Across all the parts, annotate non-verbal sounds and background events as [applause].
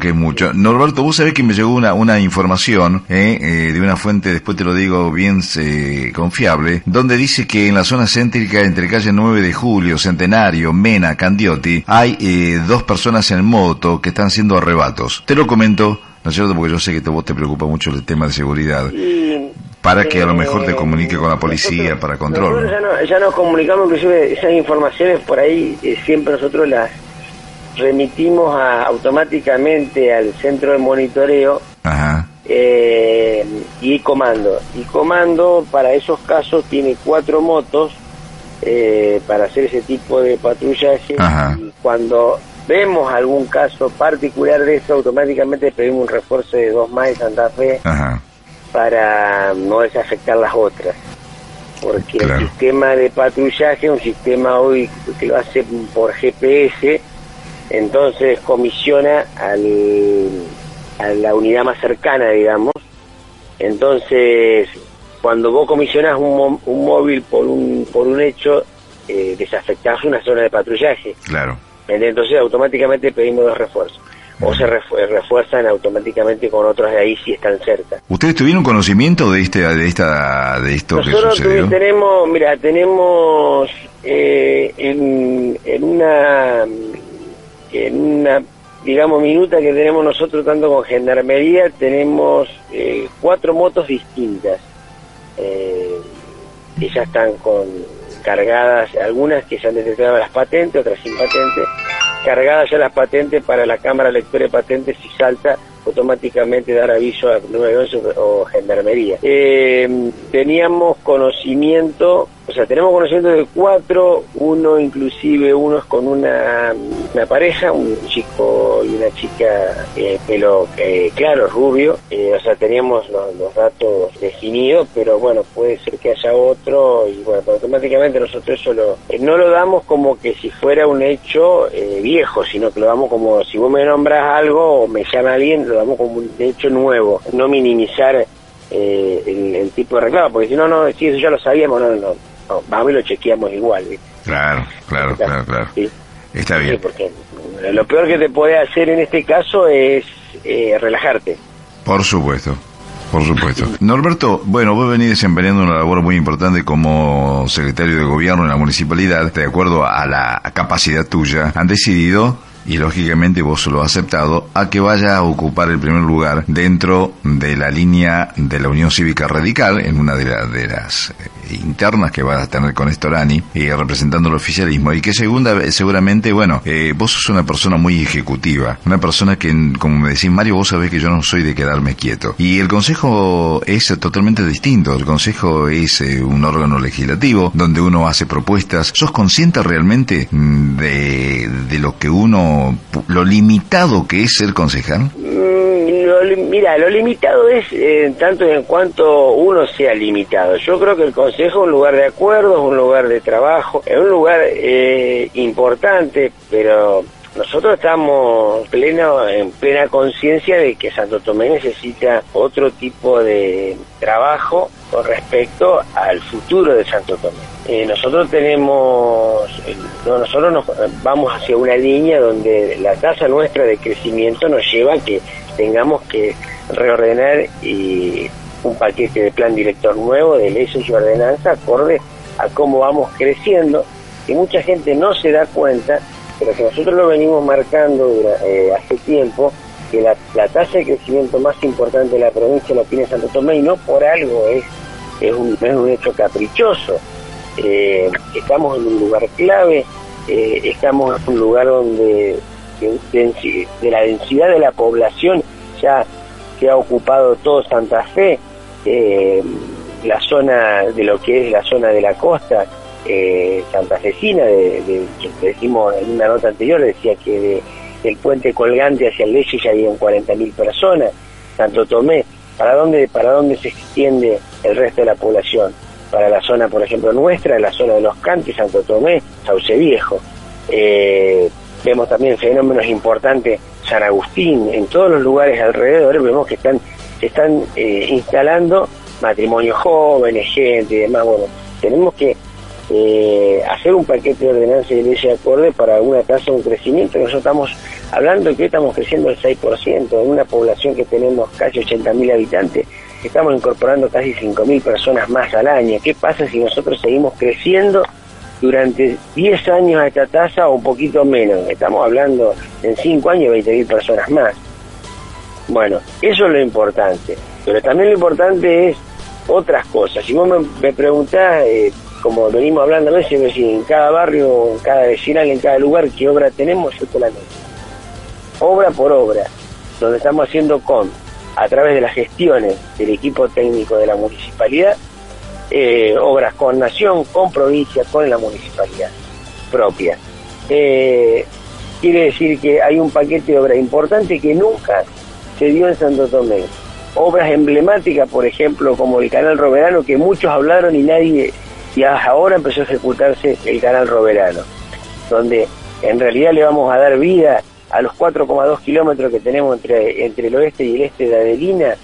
que es mucho. Norberto, vos sabés que me llegó una, una información eh, eh, de una fuente, después te lo digo bien eh, confiable, donde dice que en la zona céntrica entre calle 9 de Julio, Centenario, Mena, Candiotti, hay eh, dos personas en moto que están siendo arrebatos. Te lo comento, ¿no es cierto? Porque yo sé que vos te preocupa mucho el tema de seguridad. Y, Para que a lo eh, mejor te comunique con la policía nosotros- para control. Ya, no- ya nos comunicamos, inclusive esas informaciones por ahí eh, siempre nosotros las remitimos a- automáticamente al centro de monitoreo Ajá. eh, y comando. Y comando para esos casos tiene cuatro motos eh, para hacer ese tipo de patrullaje. Ajá. Y cuando vemos algún caso particular de eso, automáticamente pedimos un refuerzo de dos más de Santa Fe Ajá. para no desafectar las otras. Porque Claro. el sistema de patrullaje es un sistema hoy que lo hace por GPS, entonces comisiona al, a la unidad más cercana, digamos. Entonces, cuando vos comisionás un, un móvil por un, por un hecho, eh, desafectás una zona de patrullaje. Claro. Entonces, automáticamente pedimos dos refuerzos. O se refu- refuerzan automáticamente con otros de ahí si están cerca. ¿Ustedes tuvieron conocimiento de este, de esta, de esto que Nosotros sucedió? tuvi- tenemos, mira, tenemos eh, en, en una, en una, digamos, minuta que tenemos nosotros tanto con Gendarmería, tenemos eh, cuatro motos distintas. Eh, que están con cargadas, algunas que ya han detectado las patentes, otras sin patente, cargadas ya las patentes para la cámara lectora de patentes si salta automáticamente dar aviso a 911 o gendarmería. Eh, teníamos conocimiento, o sea, tenemos conocimiento de cuatro, uno inclusive, uno es con una, una pareja, un chico y una chica, eh, pelo eh, claro, rubio, eh, o sea, teníamos los, los datos definidos, pero bueno, puede ser que haya otro y bueno, automáticamente nosotros eso lo, eh, no lo damos como que si fuera un hecho eh, viejo, sino que lo damos como si vos me nombras algo o me llama alguien, lo damos como un hecho nuevo, no minimizar eh, el, el tipo de reclamo, porque si no, no, si eso ya lo sabíamos, no, no, no, vamos y lo chequeamos igual. ¿viste? Claro, claro, claro, claro. Sí. Está Sí, bien. porque lo peor que te puede hacer en este caso es eh, relajarte. Por supuesto. Por supuesto. [laughs] Norberto, bueno, vos venís desempeñando una labor muy importante como secretario de gobierno en la municipalidad, de acuerdo a la capacidad tuya, han decidido, y lógicamente vos lo has aceptado, a que vaya a ocupar el primer lugar dentro de la línea de la Unión Cívica Radical, en una de, la- de las eh, internas que vas a tener con Estorani, eh, representando el oficialismo, y que segunda, seguramente, bueno, eh, vos sos una persona muy ejecutiva, una persona que, como me decís, Mario, vos sabés que yo no soy de quedarme quieto. Y el Consejo es totalmente distinto, el Consejo es eh, un órgano legislativo donde uno hace propuestas. ¿Sos consciente realmente mm, de, de lo que uno, lo limitado que es ser concejal? Mm, mira, lo limitado es eh, tanto en cuanto uno sea limitado. Yo creo que el Consejo es un lugar de acuerdo, es un lugar de trabajo, es un lugar eh, importante, pero nosotros estamos pleno, en plena conciencia de que Santo Tomé necesita otro tipo de trabajo con respecto al futuro de Santo Tomé. Eh, nosotros tenemos, eh, no, nosotros nos, vamos hacia una línea donde la tasa nuestra de crecimiento nos lleva a que tengamos que reordenar y un paquete de plan director nuevo de leyes y ordenanza acorde a cómo vamos creciendo y mucha gente no se da cuenta pero que nosotros lo venimos marcando eh, hace tiempo que la, la tasa de crecimiento más importante de la provincia la tiene Santo Tomé y no por algo es es un, es un hecho caprichoso. Eh, estamos en un lugar clave eh, estamos en un lugar donde de, la densidad de la población ya se ha ocupado todo Santa Fe la zona de lo que es la zona de la costa eh, santafesina, de, de, que decimos en una nota anterior, decía que de- del puente colgante hacia el Leche ya habían 40.000 personas, Santo Tomé, ¿para dónde, ¿para dónde se extiende el resto de la población? Para la zona, por ejemplo, nuestra, la zona de los Cantes, Santo Tomé, Sauce Viejo. Eh, vemos también fenómenos importantes, San Agustín, en todos los lugares alrededor, vemos que están, están eh, instalando matrimonios jóvenes, gente y demás. Bueno, tenemos que eh, hacer un paquete de ordenanzas y leyes acorde para una tasa de un crecimiento. Nosotros estamos hablando que estamos creciendo el 6%, en una población que tenemos casi 80.000 habitantes, estamos incorporando casi 5.000 personas más al año. ¿Qué pasa si nosotros seguimos creciendo durante 10 años a esta tasa o un poquito menos? Estamos hablando en 5 años 20.000 personas más. Bueno, eso es lo importante. Pero también lo importante es otras cosas. Si vos me, preguntás, eh, como venimos hablando a veces, en cada barrio, en cada vecinal, en cada lugar, qué obra tenemos, yo te la noto. Obra por obra, donde estamos haciendo con, a través de las gestiones del equipo técnico de la municipalidad, eh, obras con nación, con provincia, con la municipalidad propia. Eh, quiere decir que hay un paquete de obras importante que nunca se dio en Santo Tomé. Obras emblemáticas, por ejemplo, como el Canal Roverano, que muchos hablaron y nadie, y ahora empezó a ejecutarse el Canal Roverano, donde en realidad le vamos a dar vida a los 4,2 kilómetros que tenemos entre, entre el oeste y el este de Adelina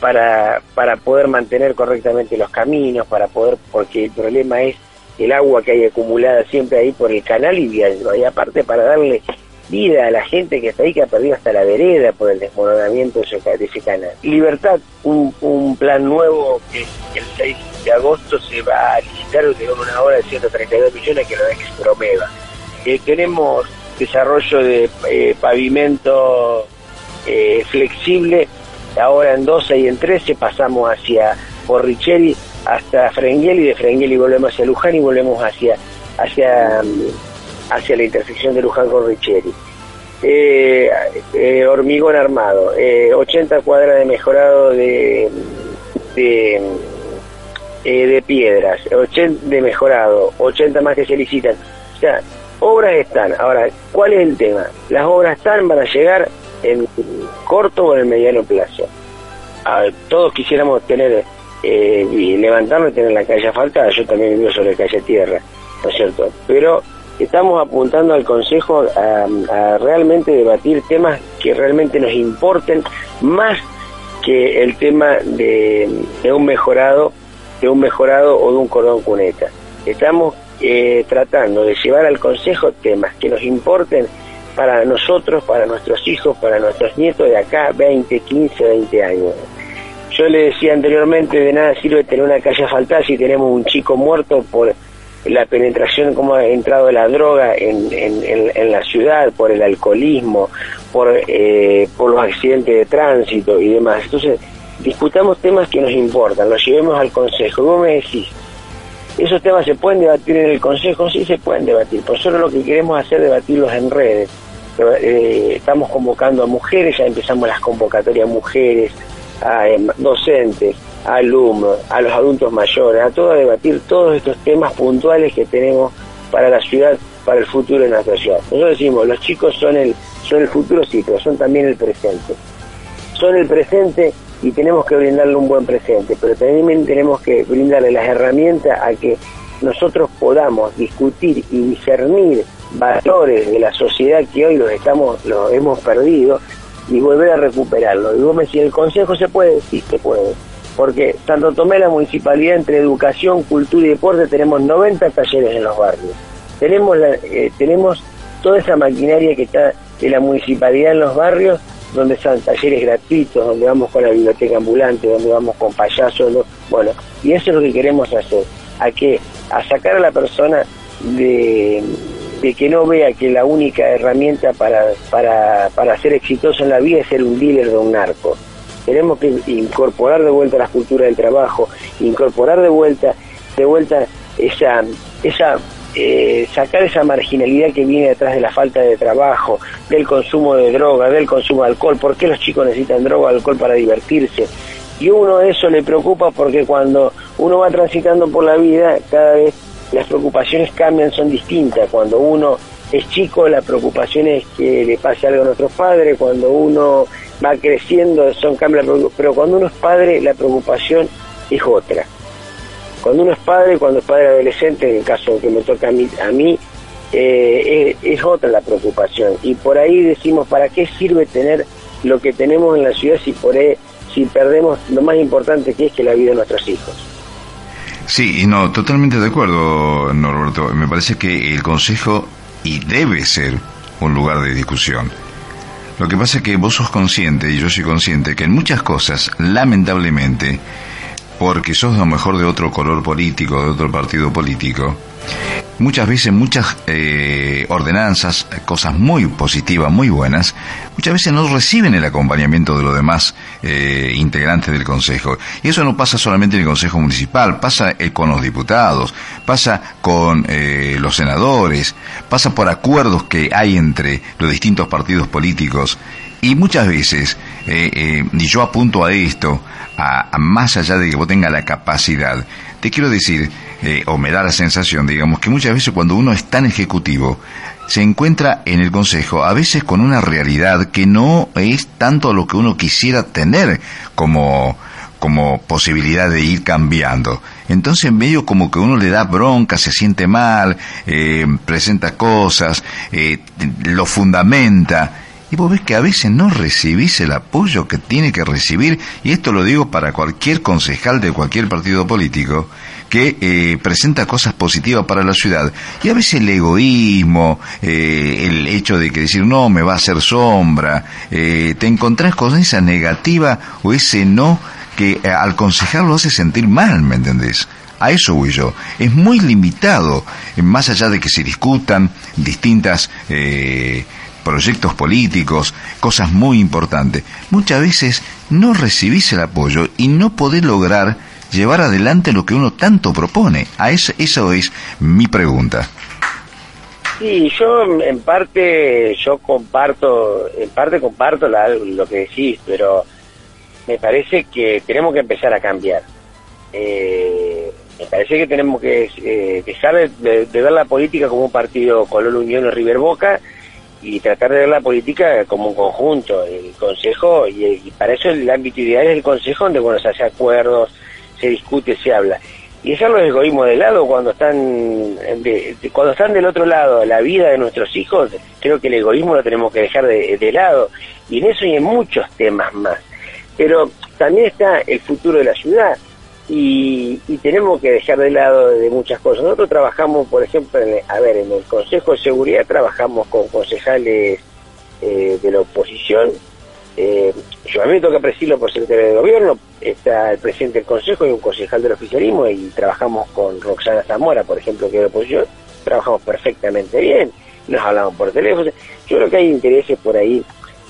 para, para poder mantener correctamente los caminos, para poder, porque el problema es el agua que hay acumulada siempre ahí por el canal y, y aparte para darle vida a la gente que está ahí, que ha perdido hasta la vereda por el desmoronamiento de ese, canal. Libertad, un, un plan nuevo que, el 6 de agosto se va a licitar una hora de 132 millones que lo ex Promeva. Eh, tenemos desarrollo de eh, pavimento eh, flexible, ahora en 12 y en 13 pasamos hacia Porricheri hasta Frengueli, de Frengueli volvemos hacia Luján y volvemos hacia hacia hacia la intersección de Luján con Richeri. Eh, hormigón armado, 80 eh, cuadras de mejorado de, de piedras, 80 de mejorado, 80 más que se licitan. O sea, obras están. Ahora, ¿cuál es el tema? Las obras están, van a llegar en corto o en mediano plazo. todos quisiéramos tener y levantarnos y tener la calle asfaltada, yo también vivo sobre calle tierra, ¿no es cierto? Pero estamos apuntando al Consejo a, realmente debatir temas que realmente nos importen más que el tema de, un mejorado, de un mejorado o de un cordón cuneta. Estamos eh, tratando de llevar al Consejo temas que nos importen para nosotros, para nuestros hijos, para nuestros nietos de acá 20, 15, 20 años. Yo le decía anteriormente, de nada sirve tener una calle asfaltada si tenemos un chico muerto por la penetración, como ha entrado la droga en, en, la ciudad, por el alcoholismo, por, eh, por los accidentes de tránsito y demás. Entonces, discutamos temas que nos importan, los llevemos al Consejo. Vos me decís, ¿esos temas se pueden debatir en el Consejo? Sí, se pueden debatir. Por eso lo que queremos hacer es debatirlos en redes. Eh, estamos convocando a mujeres, ya empezamos las convocatorias a mujeres, a eh, docentes, alumnos, a los adultos mayores, a todos a debatir todos estos temas puntuales que tenemos para la ciudad, para el futuro de nuestra ciudad. Nosotros decimos, los chicos son el, son el futuro, sí, pero son también el presente. Son el presente y tenemos que brindarle un buen presente, pero también tenemos que brindarle las herramientas a que nosotros podamos discutir y discernir valores de la sociedad que hoy los estamos los hemos perdido y volver a recuperarlo. Y vos me decís, ¿el consejo se puede? Sí, se puede porque Santo Tomé, la municipalidad, entre educación, cultura y deporte, tenemos 90 talleres en los barrios. Tenemos, eh, tenemos toda esa maquinaria que está de la municipalidad en los barrios, donde están talleres gratuitos, donde vamos con la biblioteca ambulante, donde vamos con payasos, bueno, y eso es lo que queremos hacer, a que a sacar a la persona de, de que no vea que la única herramienta para, para, para ser exitoso en la vida es ser un dealer de un narco. Tenemos que incorporar de vuelta la cultura del trabajo, incorporar de vuelta, de vuelta esa, esa eh, sacar esa marginalidad que viene detrás de la falta de trabajo, del consumo de droga, del consumo de alcohol, por qué los chicos necesitan droga o alcohol para divertirse. Y uno eso le preocupa porque cuando uno va transitando por la vida, cada vez las preocupaciones cambian, son distintas. Cuando uno es chico, la preocupación es que le pase algo a nuestros padres, cuando uno va creciendo, son cambios, pero cuando uno es padre, la preocupación es otra. Cuando uno es padre, cuando es padre adolescente, en el caso que me toca a mí, a mí eh, es, otra la preocupación. Y por ahí decimos, ¿para qué sirve tener lo que tenemos en la ciudad si, por si perdemos lo más importante que es que la vida de nuestros hijos? Sí, no, totalmente de acuerdo, Norberto. Me parece que el Consejo, y debe ser un lugar de discusión, Lo que pasa es que vos sos consciente, y yo soy consciente, que en muchas cosas, lamentablemente, porque sos a lo mejor de otro color político, de otro partido político, muchas veces muchas eh, ordenanzas, cosas muy positivas, muy buenas, muchas veces no reciben el acompañamiento de los demás eh, integrantes del Consejo. Y eso no pasa solamente en el Consejo Municipal, pasa eh, con los diputados, pasa con los senadores, pasa por acuerdos que hay entre los distintos partidos políticos. Y muchas veces, y yo apunto a esto, a, más allá de que vos tengas la capacidad, te quiero decir, eh, o me da la sensación, digamos, que muchas veces cuando uno es tan ejecutivo, se encuentra en el Consejo a veces con una realidad que no es tanto lo que uno quisiera tener como, como posibilidad de ir cambiando. Entonces medio como que uno le da bronca, se siente mal, eh, presenta cosas, eh, lo fundamenta y vos ves que a veces no recibís el apoyo que tiene que recibir, y esto lo digo para cualquier concejal de cualquier partido político, que eh, presenta cosas positivas para la ciudad. Y a veces el egoísmo, eh, el hecho de que decir no, me va a hacer sombra, eh, te encontrás con esa negativa o ese no que al concejal lo hace sentir mal, ¿me entendés? A eso voy yo. Es muy limitado, más allá de que se discutan distintas proyectos políticos, cosas muy importantes. Muchas veces no recibís el apoyo y no podés lograr llevar adelante lo que uno tanto propone. A eso, eso es mi pregunta. Sí, yo en parte, yo comparto, en parte comparto lo que decís, pero me parece que tenemos que empezar a cambiar. Eh, me parece que tenemos que eh, dejar de, ver la política como un partido color Unión o River Boca y tratar de ver la política como un conjunto, el Consejo, y, para eso el ámbito ideal es el Consejo, donde bueno, se hace acuerdos, se discute, se habla. Y dejar los egoísmos de lado cuando están, cuando están del otro lado, la vida de nuestros hijos, creo que el egoísmo lo tenemos que dejar de, de lado, y en eso y en muchos temas más. Pero también está el futuro de la ciudad, y, tenemos que dejar de lado de muchas cosas. Nosotros trabajamos, por ejemplo, en, a ver, en el Consejo de Seguridad trabajamos con concejales eh, de la oposición. Eh, yo a mí me toca presidirlo por secretario de gobierno, está el presidente del Consejo y un concejal del oficialismo y trabajamos con Roxana Zamora, por ejemplo, que es de la oposición, trabajamos perfectamente bien, nos hablamos por teléfono. Yo creo que hay intereses por ahí.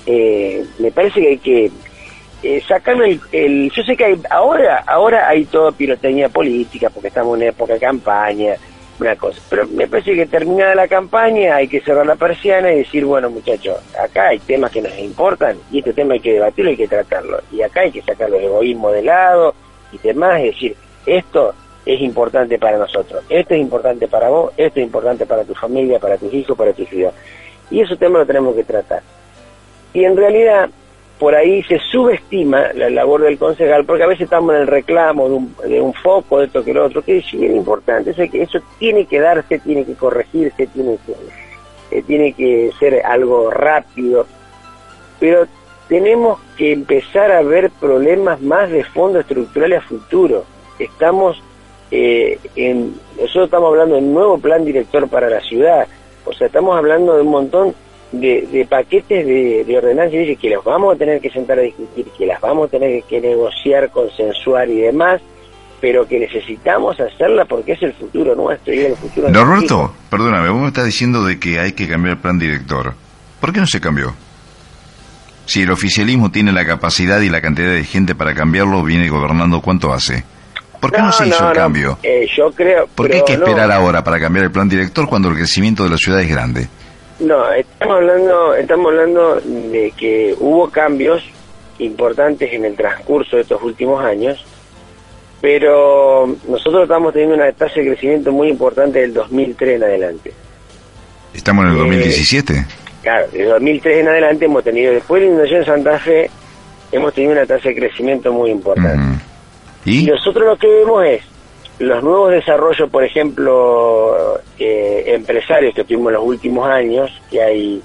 Eh, me parece que hay que eh, el, yo sé que hay, ahora ahora hay toda pirotecnia política porque estamos en época de campaña una cosa. Pero me parece que terminada la campaña hay que cerrar la persiana y decir bueno muchachos acá hay temas que nos importan y este tema hay que debatirlo hay que tratarlo. Y acá hay que sacar los egoísmos de lado y demás es decir esto es importante para nosotros esto es importante para vos esto es importante para tu familia para tus hijos para tu ciudad y ese tema lo tenemos que tratar. Y en realidad por ahí se subestima la labor del concejal, porque a veces estamos en el reclamo de un, de un foco, de esto que lo otro, que es bien importante, eso, que eso tiene que darse, tiene que corregirse, tiene que, eh, tiene que ser algo rápido, pero tenemos que empezar a ver problemas más de fondo estructural a futuro. Estamos eh, en, nosotros estamos hablando de un nuevo plan director para la ciudad, o sea, estamos hablando de un montón de, paquetes de, de ordenanzas que los vamos a tener que sentar a discutir, que las vamos a tener que negociar, consensuar y demás, pero que necesitamos hacerla porque es el futuro nuestro y el futuro Norberto, perdóname, vos me estás diciendo de que hay que cambiar el plan director. ¿Por qué no se cambió? Si el oficialismo tiene la capacidad y la cantidad de gente para cambiarlo, viene gobernando, ¿cuánto hace? ¿Por qué no, se hizo el cambio? Eh, yo creo. ¿Por qué hay que esperar ahora para cambiar el plan director cuando el crecimiento de la ciudad es grande? No, estamos hablando, estamos hablando de que hubo cambios importantes en el transcurso de estos últimos años, pero nosotros estamos teniendo una tasa de crecimiento muy importante del 2003 en adelante. ¿Estamos en el 2017? Eh, claro, del 2003 en adelante hemos tenido, después de la inundación de Santa Fe, hemos tenido una tasa de crecimiento muy importante. ¿Y? y nosotros lo que vemos es los nuevos desarrollos, por ejemplo, eh, empresarios que tuvimos en los últimos años, que hay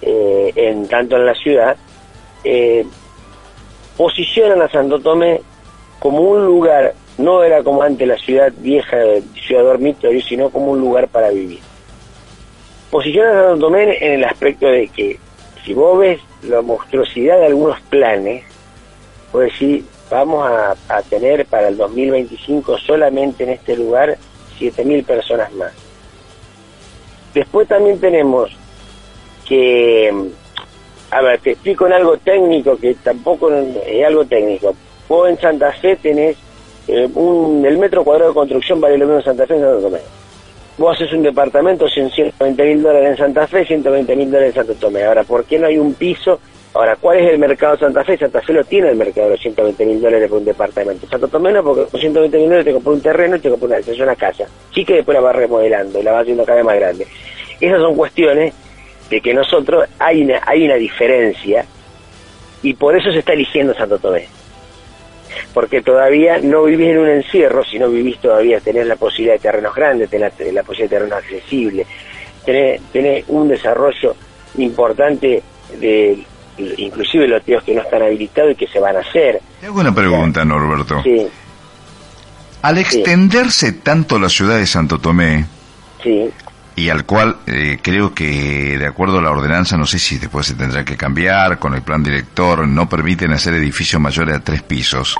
eh, en tanto en la ciudad, eh, posicionan a Santo Tomé como un lugar, no era como antes la ciudad vieja, ciudad dormitorio, sino como un lugar para vivir. Posicionan a Santo Tomé en el aspecto de que si vos ves la monstruosidad de algunos planes, pues decir, vamos a, tener para el 2025 solamente en este lugar 7.000 personas más. Después también tenemos que, a ver, te explico en algo técnico que tampoco es algo técnico. Vos en Santa Fe tenés eh, un, el metro cuadrado de construcción vale lo mismo en Santa Fe en Santo Tomé. Vos haces un departamento, 120 mil dólares en Santa Fe, 120 mil dólares en Santo Tomé. Ahora, ¿por qué no hay un piso? Ahora, ¿cuál es el mercado de Santa Fe? Santa Fe lo tiene el mercado de los 120 mil dólares por un departamento. Santo Tomé no, porque con 120 mil dólares te compras un terreno y te compras una, una casa. Sí que después la vas remodelando y la vas haciendo cada vez más grande. Esas son cuestiones de que nosotros hay una, hay una diferencia y por eso se está eligiendo Santo Tomé. Porque todavía no vivís en un encierro, sino vivís todavía, tenés la posibilidad de terrenos grandes, tenés la, la posibilidad de terrenos accesibles, tenés, tenés un desarrollo importante de inclusive los tíos que no están habilitados y que se van a hacer. Te hago una pregunta, Norberto. Sí. Al extenderse tanto la ciudad de Santo Tomé, sí y al cual eh, creo que de acuerdo a la ordenanza, no sé si después se tendrá que cambiar, con el plan director, no permiten hacer edificios mayores a tres pisos.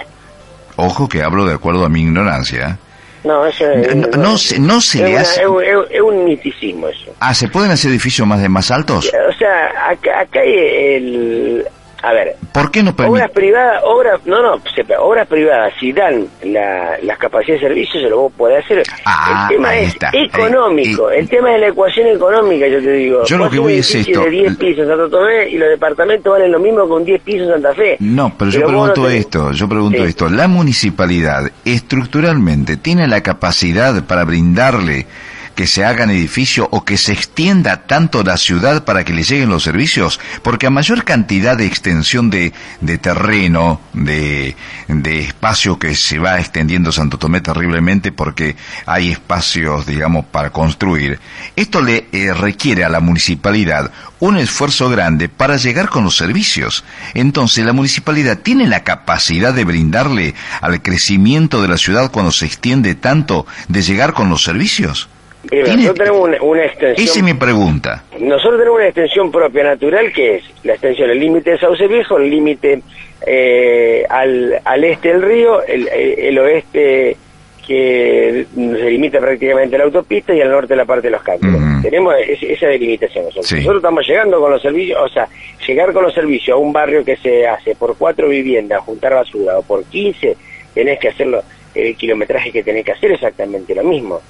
Ojo que hablo de acuerdo a mi ignorancia. No, eso es, no, no, se, no se le hace... Es, es, un miticismo eso. Ah, ¿se pueden hacer edificios más de más altos? Sea, acá, acá hay el, a ver, ¿por qué no permite? Obras privadas, obras, no, no, obras privadas, si dan la, las capacidades de servicio, se lo puede hacer. Ah, el tema es económico, el tema es la ecuación económica, yo te digo. Yo lo que voy es esto. de 10 pisos en Santo Tomé y los departamentos valen lo mismo con 10 pisos en Santa Fe. No, pero, yo pregunto esto, yo pregunto esto. ¿La municipalidad estructuralmente tiene la capacidad para brindarle que se hagan edificios o que se extienda tanto la ciudad para que le lleguen los servicios? Porque a mayor cantidad de extensión de, de terreno, de, de espacio que se va extendiendo Santo Tomé terriblemente porque hay espacios, digamos, para construir, esto le eh, requiere a la municipalidad un esfuerzo grande para llegar con los servicios. Entonces, la municipalidad tiene la capacidad de brindarle al crecimiento de la ciudad cuando se extiende tanto de llegar con los servicios. Nosotros tenemos una, extensión. Es mi pregunta. Nosotros tenemos una extensión propia natural que es la extensión del límite de Sauce Viejo, el límite eh, al, al este del río, el, el oeste que se limita prácticamente a la autopista y al norte la parte de los campos. Tenemos esa delimitación. Nosotros. estamos llegando con los servicios, o sea, llegar con los servicios a un barrio que se hace por cuatro viviendas, juntar basura, o por quince, tenés que hacerlo, el kilometraje que tenés que hacer exactamente lo mismo.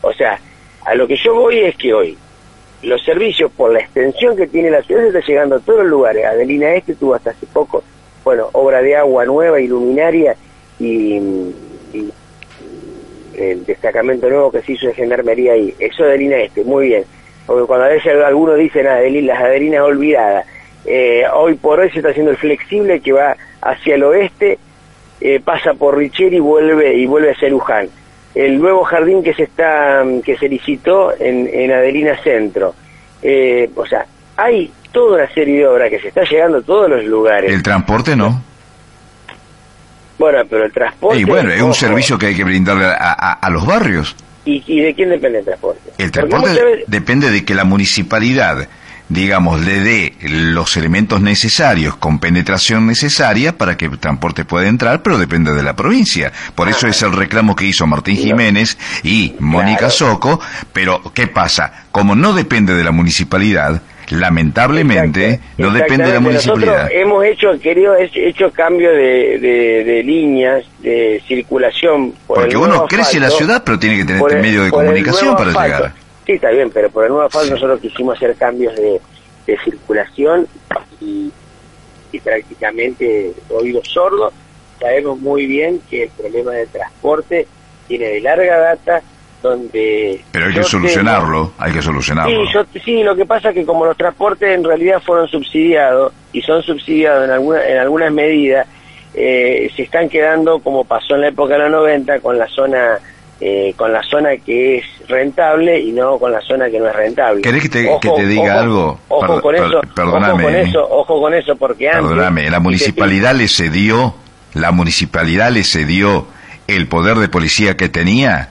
O sea, a lo que yo voy es que hoy los servicios, por la extensión que tiene la ciudad, se está llegando a todos los lugares. Adelina Este tuvo hasta hace poco, bueno, obra de agua nueva, iluminaria y el destacamento nuevo que se hizo de gendarmería ahí, eso de línea este, muy bien, porque cuando a veces algunos dicen ah, las adelinas olvidadas, eh, hoy por hoy se está haciendo el flexible que va hacia el oeste, eh, pasa por Richer y vuelve y vuelve a Luján. El nuevo jardín que se está que se licitó en, en Adelina Centro. Eh, o sea, hay toda una serie de obras que se está llegando a todos los lugares. El transporte no. Bueno, pero el transporte... Y bueno, es un servicio que hay que brindarle a, los barrios. ¿Y, de quién depende el transporte? El transporte depende de que la municipalidad, digamos, le dé los elementos necesarios con penetración necesaria para que el transporte pueda entrar, pero depende de la provincia. Por eso es el reclamo que hizo Martín Jiménez y Mónica Soco, pero ¿qué pasa? Como no depende de la municipalidad, lamentablemente no depende de la municipalidad. Nosotros hemos hecho, querido, hecho cambio de, de, líneas de circulación. Porque uno crece la ciudad, pero tiene que tener medio de comunicación para llegar. Sí, está bien, pero por el nuevo asfalto nosotros quisimos hacer cambios de, circulación y, y prácticamente oído sordo. Sabemos muy bien que el problema del transporte tiene de larga data donde... Pero hay que solucionarlo, hay que solucionarlo. Sí, sí, lo que pasa es que como los transportes en realidad fueron subsidiados y son subsidiados en, alguna, en algunas medidas, eh, se están quedando, como pasó en la época de los 90, con la zona... Eh, con la zona que es rentable y no con la zona que no es rentable. ¿Querés que te, que te diga algo? Ojo con eso, perdóname. Ojo con eso, ojo con eso, porque antes... Perdóname, la municipalidad le cedió, la municipalidad le cedió el poder de policía que tenía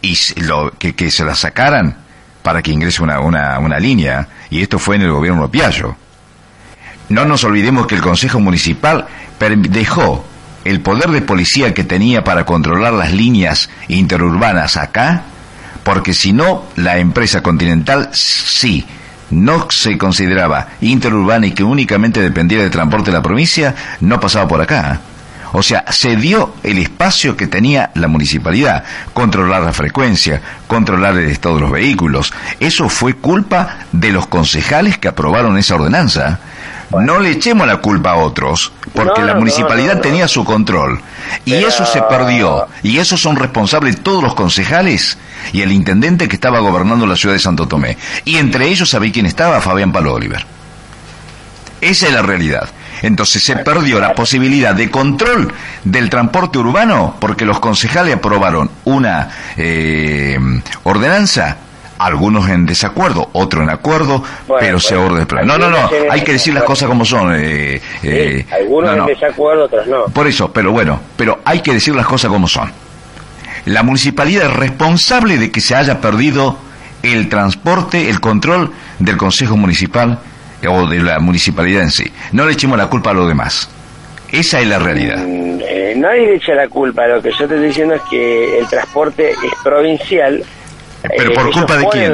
y lo, que, que se la sacaran para que ingrese una, una, una línea, y esto fue en el gobierno Piaggio. No nos olvidemos que el Consejo Municipal dejó el poder de policía que tenía para controlar las líneas interurbanas acá, porque si no, la empresa continental sí no se consideraba interurbana y que únicamente dependía del transporte de la provincia, no pasaba por acá. O sea, se dio el espacio que tenía la municipalidad, controlar la frecuencia, controlar el estado de los vehículos. Eso fue culpa de los concejales que aprobaron esa ordenanza. No le echemos la culpa a otros, porque la municipalidad tenía su control. Y eso se perdió. Y eso son responsables todos los concejales y el intendente que estaba gobernando la ciudad de Santo Tomé. Y entre ellos, ¿sabéis quién estaba? Fabián Palo Oliver. Esa es la realidad. Entonces se perdió la posibilidad de control del transporte urbano porque los concejales aprobaron una eh, ordenanza algunos en desacuerdo, otros en acuerdo, pero se orden. No, no, no, hay que decir las cosas como son. Eh, eh, algunos en desacuerdo, otros no. Por eso, pero bueno, pero hay que decir las cosas como son. La municipalidad es responsable de que se haya perdido el transporte, el control del Consejo Municipal o de la municipalidad en sí. No le echemos la culpa a los demás. Esa es la realidad. Mm, eh, nadie le echa la culpa. Lo que yo te estoy diciendo es que el transporte es provincial. ¿Pero eh, por culpa de quién?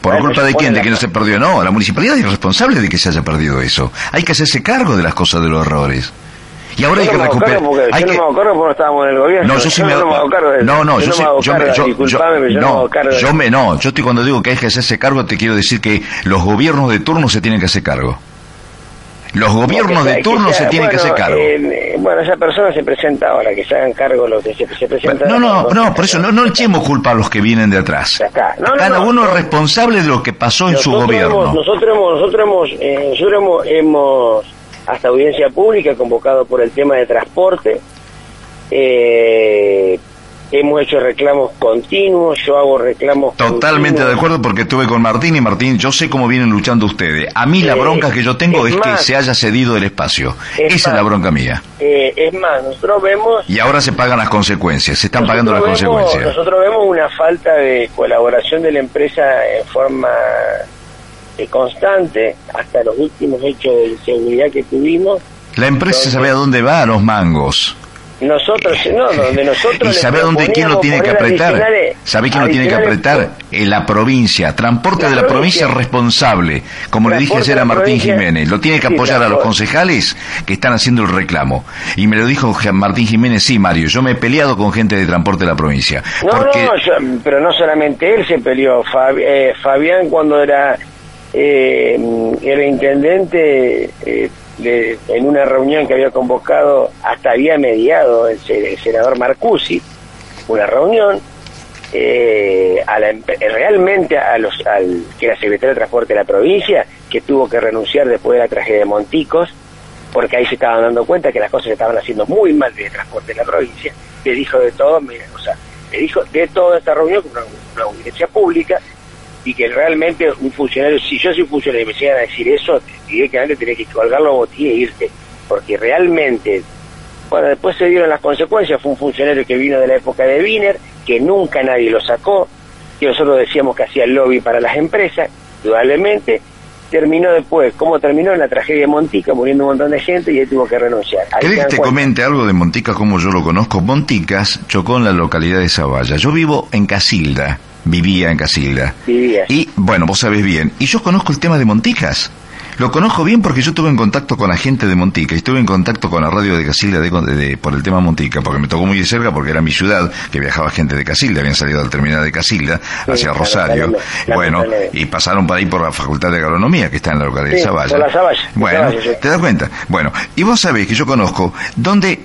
¿Por culpa de quién? ¿De que no se perdió? No, la municipalidad es responsable de que se haya perdido eso. Hay que hacerse cargo de las cosas, de los errores. Y ahora hay que recuperar. Hay yo que... no me acuerdo porque estábamos en el gobierno. No, yo sí me, no, me cargo de No, no, yo, sí, yo, me, yo, yo, no, yo me no, yo estoy cuando digo que hay que hacerse cargo te quiero decir que los gobiernos de turno se tienen que hacer cargo. Los gobiernos de turno se tienen que hacer cargo. Eh, bueno, esa persona se presenta ahora, que se hagan cargo los que se, se presentan. No, no, no, por eso no, no echemos culpa a los que vienen de atrás. Cada uno es responsable de lo que pasó en su gobierno. nosotros hemos, nosotros hemos, eh, nosotros hemos, hemos hasta audiencia pública convocado por el tema de transporte. Eh, hemos hecho reclamos continuos, yo hago reclamos Totalmente de acuerdo porque estuve con Martín y Martín, yo sé cómo vienen luchando ustedes. A mí la bronca que yo tengo es, que se haya cedido el espacio. Esa es la bronca mía. Eh, es más, nosotros vemos... Y ahora se pagan las consecuencias, se están pagando las consecuencias. Nosotros vemos una falta de colaboración de la empresa en forma eh, constante hasta los últimos hechos de inseguridad que tuvimos. La empresa sabe a dónde va a los mangos. Nosotros, no, donde [laughs] nosotros. ¿Y sabe dónde quién lo tiene que apretar? ¿Sabe quién lo tiene que apretar? En la provincia. Transporte de la provincia, responsable. Como le dije ayer a Martín Jiménez. Lo tiene que apoyar a los concejales que están haciendo el reclamo. Y me lo dijo Martín Jiménez, sí, Mario. Yo me he peleado con gente de transporte de la provincia. No, no, pero no solamente él se peleó. Eh, Fabián, cuando era eh, el intendente eh, en una reunión que había convocado, hasta había mediado el, senador Marcusi, una reunión, eh, a la, realmente a los, al que era secretario de Transporte de la provincia, que tuvo que renunciar después de la tragedia de Monticos, porque ahí se estaban dando cuenta que las cosas se estaban haciendo muy mal de transporte en la provincia, le dijo de todo, o sea, le dijo de toda esta reunión, una, una audiencia pública, y que realmente un funcionario, si yo soy funcionario y me llegan a decir eso, directamente tenía que colgarlo a botilla e irse, porque realmente, bueno, después se dieron las consecuencias, fue un funcionario que vino de la época de Wiener, que nunca nadie lo sacó, que nosotros decíamos que hacía el lobby para las empresas, indudablemente, terminó después, ¿cómo terminó? En la tragedia de Montica, muriendo un montón de gente y él tuvo que renunciar. ¿Querés que te comente algo de Montica como yo lo conozco? Monticas chocó en la localidad de Zavalla. Yo vivo en Casilda, vivía en Casilda. Vivía. Y bueno, vos sabés bien. Y yo conozco el tema de Monticas. Lo conozco bien porque yo estuve en contacto con la gente de Montica, estuve en contacto con la radio de Casilda de, por el tema Montica, porque me tocó muy de cerca porque era mi ciudad, que viajaba gente de Casilda, habían salido al terminal de Casilda hacia Rosario, bueno, y pasaron por ahí por la Facultad de Agronomía, que está en la localidad de Zavalla. Bueno, ¿te das cuenta? Bueno, y vos sabés que yo conozco donde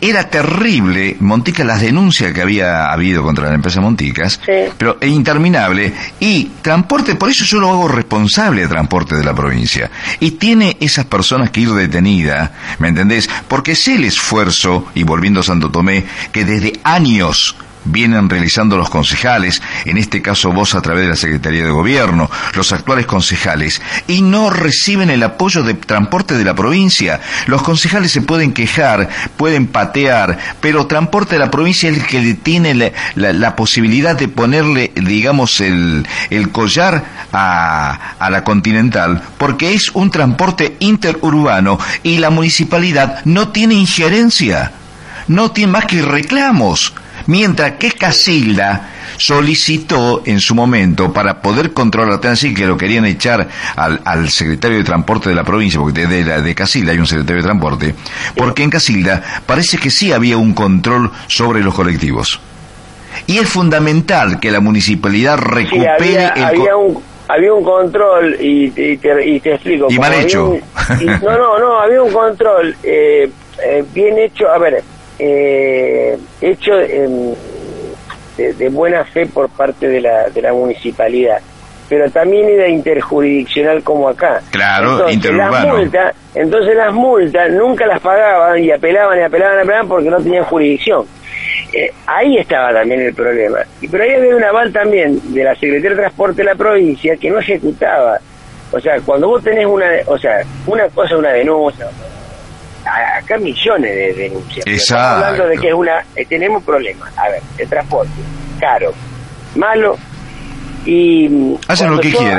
era terrible, Montica, las denuncias que había habido contra la empresa Monticas, pero es interminable, y transporte, por eso yo lo hago responsable de transporte de la provincia, y tiene esas personas que ir detenida, ¿me entendés? Porque sé el esfuerzo, y volviendo a Santo Tomé, que desde años vienen realizando los concejales, en este caso vos a través de la Secretaría de Gobierno, los actuales concejales, y no reciben el apoyo de transporte de la provincia. Los concejales se pueden quejar, pueden patear, pero transporte de la provincia es el que tiene la, posibilidad de ponerle, digamos, el, el collar a, a la continental, porque es un transporte interurbano y la municipalidad no tiene injerencia no tiene más que reclamos mientras que Casilda solicitó en su momento para poder controlar tan así que lo querían echar al, secretario de transporte de la provincia, porque de, de, Casilda hay un secretario de transporte, porque en Casilda parece que sí había un control sobre los colectivos. Y es fundamental que la municipalidad recupere el había un había un control y, te, explico. Y mal hecho. no, no, no, había un control eh, eh, bien hecho. A ver, eh, hecho de, buena fe por parte de la, de la municipalidad, pero también era interjurisdiccional como acá. Claro, entonces, las multas, entonces las multas nunca las pagaban y apelaban y apelaban y apelaban porque no tenían jurisdicción. Eh, ahí estaba también el problema. Y pero ahí había un aval también de la Secretaría de Transporte de la provincia que no ejecutaba. O sea, cuando vos tenés una, o sea, una cosa, una denuncia, acá millones de denuncias. Estamos hablando de que es una, eh, tenemos problemas. A ver, el transporte, caro, malo, y mm, hacen lo que quieren.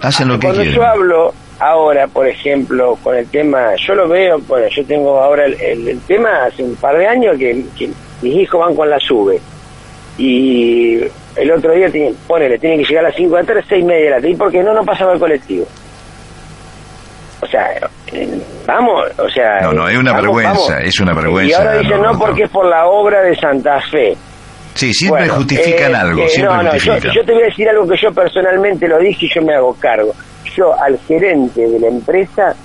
hacen lo que cuando yo hablo ahora, por ejemplo, con el tema, yo lo veo, bueno, yo tengo ahora el, tema hace un par de años que, mis hijos van con la sube y el otro día, tiene, ponele, tienen que llegar a las 5 de la tarde, 6 y media de la tarde, y porque no, no pasaba el colectivo. O sea, vamos, o sea... No, no, es una vergüenza, es una vergüenza. Y ahora dicen no, porque es por la obra de Santa Fe. Sí, siempre justifican eh, algo, eh, no, no, yo, te voy a decir algo que yo personalmente lo dije y yo me hago cargo. Yo al gerente de la empresa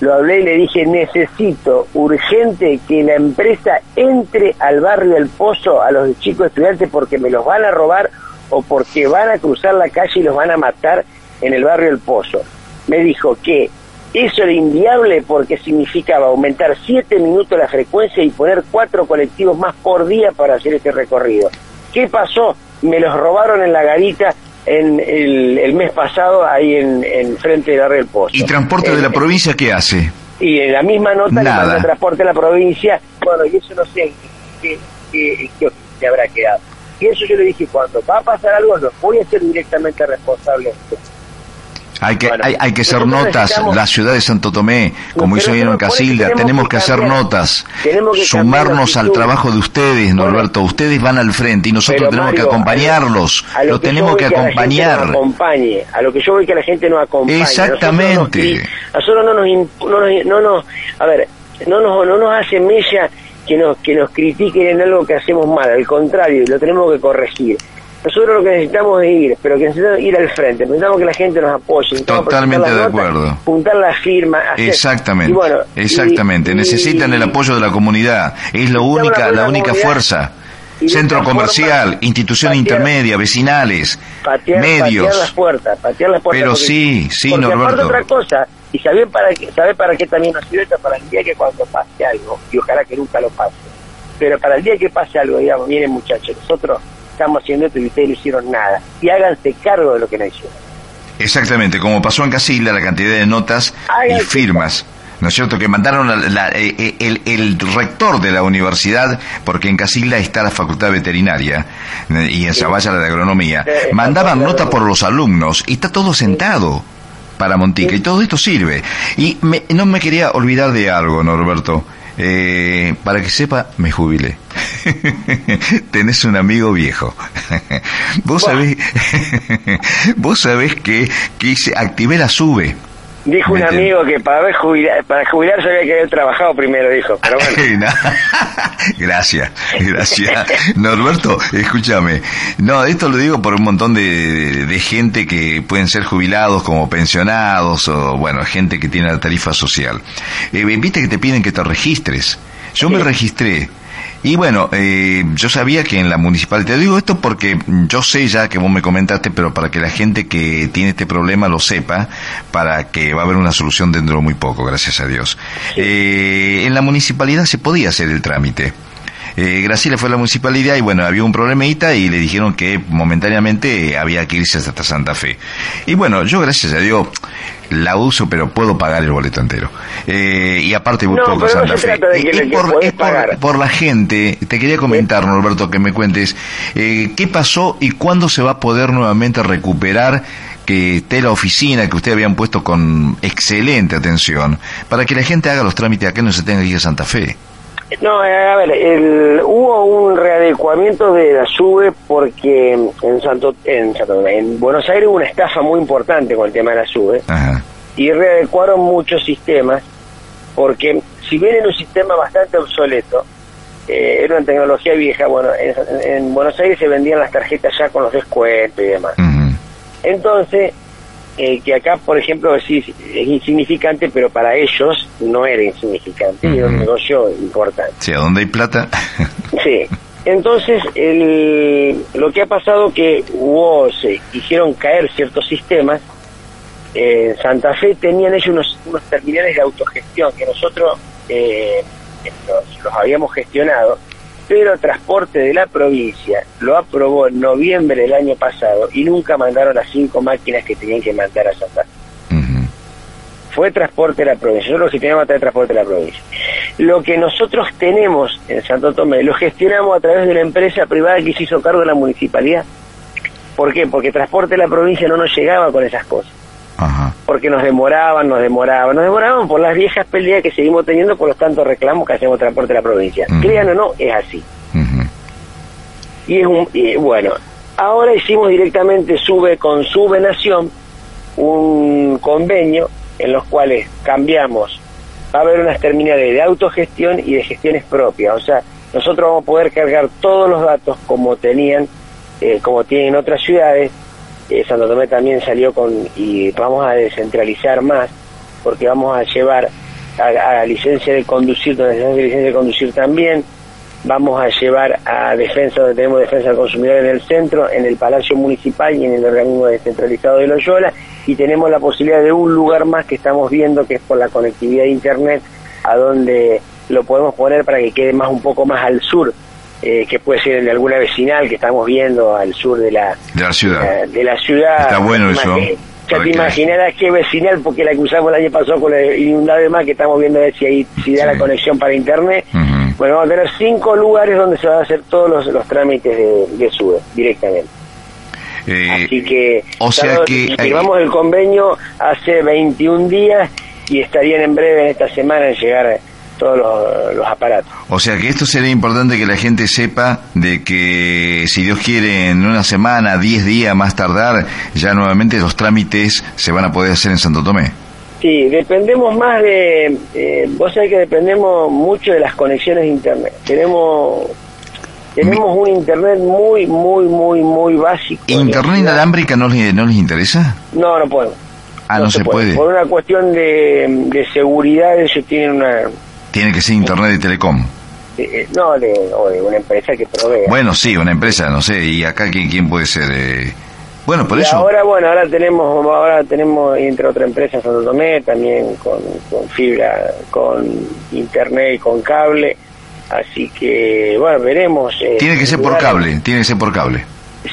lo hablé y le dije, necesito urgente que la empresa entre al barrio El Pozo a los chicos estudiantes porque me los van a robar o porque van a cruzar la calle y los van a matar en el barrio El Pozo. Me dijo que eso era inviable porque significaba aumentar siete minutos la frecuencia y poner cuatro colectivos más por día para hacer este recorrido. ¿Qué pasó? Me los robaron en la garita en el, mes pasado ahí en, frente de la Red Pozo. ¿Y transporte de la provincia qué hace? Y en la misma nota Nada. transporte de la provincia, bueno, y eso no sé qué, qué, habrá quedado. Y eso yo le dije, cuando va a pasar algo, no voy a ser directamente responsable. Hay que, hay, hay, que hacer notas, la ciudad de Santo Tomé, como hizo en Casilda, tenemos que hacer notas, sumarnos al trabajo de ustedes, Norberto, ustedes van al frente y nosotros tenemos que acompañarlos, lo, tenemos que, acompañar. a lo que yo veo que la gente nos acompañe. Exactamente. Nosotros no nos, no nos, a ver, no nos, no nos hace mella que nos, que nos critiquen en algo que hacemos mal, al contrario, lo tenemos que corregir. Nosotros lo que necesitamos es ir, pero que necesitamos ir al frente. Necesitamos que la gente nos apoye. Totalmente de acuerdo. Juntar las firmas. Exactamente. exactamente. Necesitan el apoyo de la comunidad. Es la única, la única fuerza. Centro comercial, institución intermedia, vecinales, medios. Patear las puertas, patear las puertas. Pero sí, sí, porque Norberto. otra cosa, y saber para qué, sabe para qué también nos sirve para el día que cuando pase algo, y ojalá que nunca lo pase, pero para el día que pase algo, digamos, miren muchachos, nosotros estamos haciendo esto y ustedes no hicieron nada. Y háganse cargo de lo que no hicieron. Exactamente, como pasó en Casilda, la cantidad de notas y firmas. ¿No es cierto? Que mandaron eh, eh, el, rector de la universidad, porque en Casilda está la facultad veterinaria eh, y en Zavalla la de agronomía, mandaban nota por los alumnos y está todo sentado para Montica y todo esto sirve. Y no me quería olvidar de algo, Norberto. Eh, para que sepa, me jubilé. [laughs] Tenés un amigo viejo. [laughs] vos sabés, [laughs] vos sabés que, que activé la sube Dijo un amigo que para, jubilar, para jubilarse había que haber trabajado primero, dijo. Pero bueno. [laughs] [laughs] gracias, gracias. Norberto, escúchame. No, esto lo digo por un montón de, de, gente que pueden ser jubilados como pensionados o, bueno, gente que tiene la tarifa social. Eh, Viste que te piden que te registres. Yo me registré y bueno, eh, yo sabía que en la municipalidad, te digo esto porque yo sé ya que vos me comentaste, pero para que la gente que tiene este problema lo sepa, para que va a haber una solución dentro de muy poco, gracias a Dios. Eh, en la municipalidad se podía hacer el trámite. Eh, Graciela fue a la municipalidad y bueno, había un problemita y le dijeron que momentáneamente había que irse hasta Santa Fe. Y bueno, yo gracias a Dios la uso, pero puedo pagar el boleto entero. Eh, y aparte no, poco Santa no Fe. es, por, por, la gente, te quería comentar, Norberto, que me cuentes, eh, ¿qué pasó y cuándo se va a poder nuevamente recuperar que esté la oficina que ustedes habían puesto con excelente atención para que la gente haga los trámites acá y no se tenga que ir a Santa Fe? No, a ver, el, hubo un readecuamiento de la SUBE porque en, Santo, en, en Buenos Aires hubo una estafa muy importante con el tema de la SUBE y readecuaron muchos sistemas porque si bien era un sistema bastante obsoleto, eh, era una tecnología vieja, bueno, en, Buenos Aires se vendían las tarjetas ya con los descuentos y demás. Entonces, eh, que acá, por ejemplo, sí, es insignificante, pero para ellos no era insignificante, era un negocio importante. Sí, ¿a dónde hay plata? [laughs] sí. Entonces, el, lo que ha pasado que hubo, se hicieron caer ciertos sistemas. En Santa Fe tenían ellos unos, unos terminales de autogestión que nosotros eh, los habíamos gestionado pero Transporte de la provincia lo aprobó en noviembre del año pasado y nunca mandaron las cinco máquinas que tenían que mandar a Santa Fe. Fue Transporte de la provincia, nosotros lo gestionamos a través de Transporte de la provincia. Lo que nosotros tenemos en Santo Tomé lo gestionamos a través de una empresa privada que se hizo cargo de la municipalidad. ¿Por qué? Porque Transporte de la provincia no nos llegaba con esas cosas. Porque nos demoraban, nos demoraban, nos demoraban por las viejas peleas que seguimos teniendo por los tantos reclamos que hacemos transporte de la provincia. Crean o no, es así. Y es un, bueno, ahora hicimos directamente sube con Sube Nación un convenio en los cuales cambiamos, va a haber unas terminales de autogestión y de gestiones propias, o sea, nosotros vamos a poder cargar todos los datos como tenían, eh, como tienen otras ciudades, eh, Santo Tomé también salió con, y vamos a descentralizar más, porque vamos a llevar a, licencia de conducir, donde tenemos licencia de conducir también, vamos a llevar a defensa, donde tenemos defensa del consumidor en el centro, en el Palacio Municipal y en el organismo descentralizado de Loyola, y tenemos la posibilidad de un lugar más que estamos viendo, que es por la conectividad de Internet, a donde lo podemos poner para que quede más un poco más al sur eh, que puede ser de alguna vecinal que estamos viendo al sur de la, de la ciudad. De la, ciudad. Está bueno eso. Ya te imaginarás qué vecinal, porque la que usamos el año pasado con la inundada más, que estamos viendo a ver si, ahí, si da la conexión para internet. Bueno, vamos a tener cinco lugares donde se van a hacer todos los, los trámites de, de SUBE directamente. Eh, Así que, o sea que firmamos el convenio hace 21 días y estarían en breve en esta semana en llegar todos los, aparatos. O sea que esto sería importante que la gente sepa de que si Dios quiere en una semana, 10 días más tardar, ya nuevamente los trámites se van a poder hacer en Santo Tomé. Sí, dependemos más de, eh, vos sabés que dependemos mucho de las conexiones de internet. Tenemos tenemos un internet muy, muy, muy, muy básico. ¿Internet inalámbrica no les, no les interesa? No, no podemos. Ah, no, se, puede. Por una cuestión de, de seguridad, ellos tienen una, tiene que ser Internet y Telecom. Eh, eh, no, de, o de una empresa que provee. Bueno, sí, una empresa, no sé, y acá quién, quién puede ser. Eh? Bueno, por eso. Ahora, bueno, ahora tenemos, ahora tenemos entre otras empresas Santo Tomé, también con, fibra, con internet y con cable. Así que, bueno, veremos. tiene que ser por cable, tiene que ser por cable.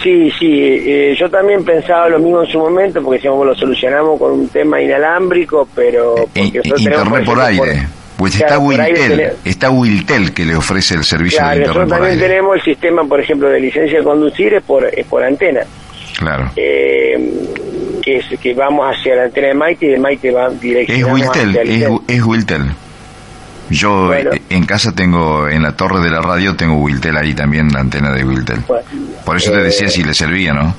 Sí, sí, yo también pensaba lo mismo en su momento, porque decíamos, lo solucionamos con un tema inalámbrico, pero... Porque internet por aire. Pues está Wiltel, está Wiltel que le ofrece el servicio de internet nosotros también tenemos el sistema, por ejemplo, de licencia de conducir es por, es por antena. Claro. Eh, que, es, que vamos hacia la antena de Maite y de Maite va directamente Es Wiltel, es, es Wiltel. Yo eh, en casa tengo, en la torre de la radio, tengo Wiltel ahí también, la antena de Wiltel. Por eso te decía eh, si le servía, ¿no?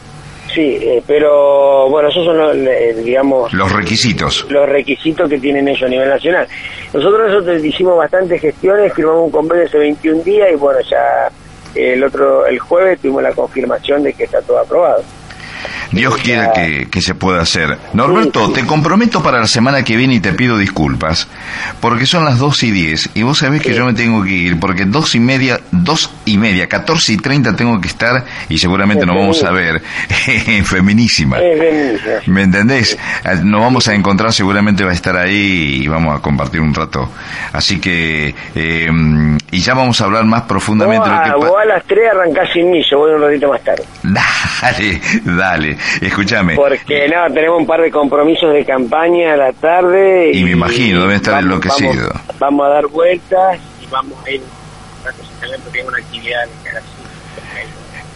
Sí, eh, pero bueno, esos son, los, eh, digamos... Los requisitos. Los requisitos que tienen ellos a nivel nacional. Nosotros nosotros hicimos bastantes gestiones, firmamos un convenio hace 21 días y bueno, ya el otro el jueves tuvimos la confirmación de que está todo aprobado. Dios quiera que, que, se pueda hacer. Norberto, te comprometo para la semana que viene y te pido disculpas, porque son las 2 y 10 y vos sabés que yo me tengo que ir, porque dos y media, dos y media, 14 y 30 tengo que estar y seguramente nos vamos a ver [laughs] en Feminísima. ¿Me entendés? Nos vamos a encontrar, seguramente va a estar ahí y vamos a compartir un rato. Así que, eh, y ya vamos a hablar más profundamente. Vos, lo que vos a las 3 arrancás sin mí, yo voy un ratito más tarde. [laughs] Dale, dale, escúchame. Porque no, tenemos un par de compromisos de campaña a la tarde. Y, me imagino, debe estar enloquecido. Vamos, a dar vueltas y vamos a ir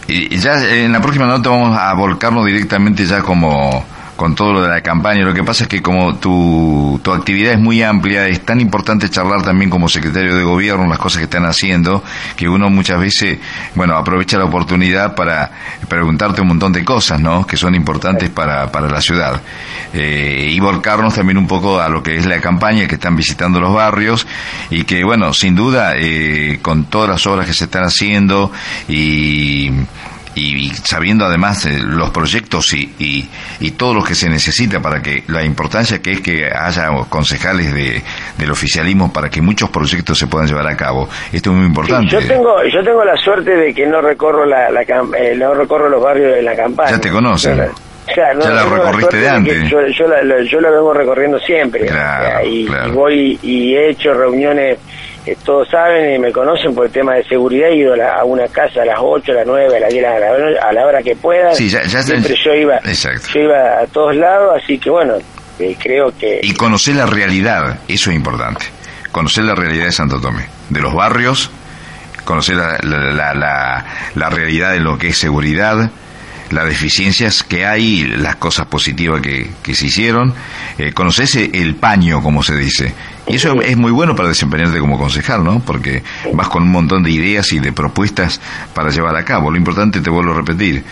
y ya en la próxima nota vamos a volcarnos directamente ya como con todo lo de la campaña. Lo que pasa es que como tu, tu actividad es muy amplia, es tan importante charlar también como secretario de gobierno las cosas que están haciendo, que uno muchas veces, bueno, aprovecha la oportunidad para preguntarte un montón de cosas, ¿no? Que son importantes para, para la ciudad. Eh, y volcarnos también un poco a lo que es la campaña, que están visitando los barrios y que, bueno, sin duda, eh, con todas las obras que se están haciendo y y sabiendo además eh, los proyectos y, y, todo lo que se necesita para que la importancia que es que haya concejales de, del oficialismo para que muchos proyectos se puedan llevar a cabo esto es muy importante yo tengo yo tengo la suerte de que no recorro la, la eh, no recorro los barrios de la campaña ya te conocen ya, la recorriste de antes. Yo, yo, la, yo la vengo recorriendo siempre. y, voy y he hecho reuniones todos saben y me conocen por el tema de seguridad, he ido a, una casa a las 8, a las 9, a las 10, a la, hora que pueda. Siempre yo iba, yo iba a todos lados, así que bueno, eh, creo que... Y conocer la realidad, eso es importante. Conocer la realidad de Santo Tomé, de los barrios, conocer la, la, la, la realidad de lo que es seguridad, las deficiencias que hay, las cosas positivas que, que se hicieron, eh, conoces el paño, como se dice. Y eso es muy bueno para desempeñarte como concejal, ¿no? Porque vas con un montón de ideas y de propuestas para llevar a cabo. Lo importante, te vuelvo a repetir,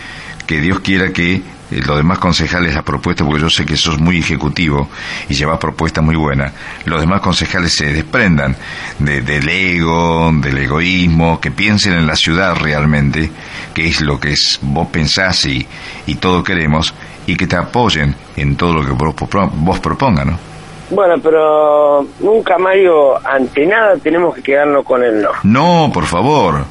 que Dios quiera que eh, los demás concejales la propuesta, porque yo sé que sos muy ejecutivo y llevas propuestas muy buenas, los demás concejales se desprendan de, del ego, del egoísmo, que piensen en la ciudad realmente, que es lo que es, vos pensás y, y todo queremos, y que te apoyen en todo lo que vos, vos propongas, ¿no? Bueno, pero nunca, Mario, ante nada tenemos que quedarnos con el no. No, por favor.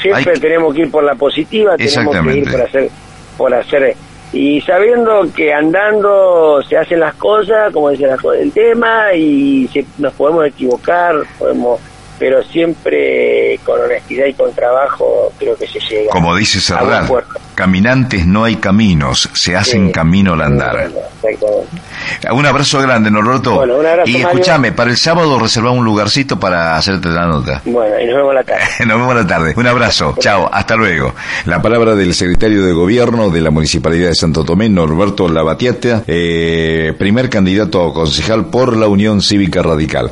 Siempre tenemos que ir por la positiva, tenemos que ir por hacer, por hacer y sabiendo que andando se hacen las cosas, como dice el tema, y nos podemos equivocar, podemos pero siempre con honestidad y con trabajo creo que se llega. Como dice Sardar, caminantes no hay caminos, se hacen camino al andar. Un abrazo grande, Norberto. Bueno, un abrazo, y escúchame, para el sábado reserva un lugarcito para hacerte la nota. Bueno, y nos vemos la tarde. [laughs] nos vemos la tarde. Un abrazo. [laughs] Chao, hasta luego. La palabra del secretario de Gobierno de la Municipalidad de Santo Tomé, Norberto Lavatieta, eh, primer candidato a concejal por la Unión Cívica Radical.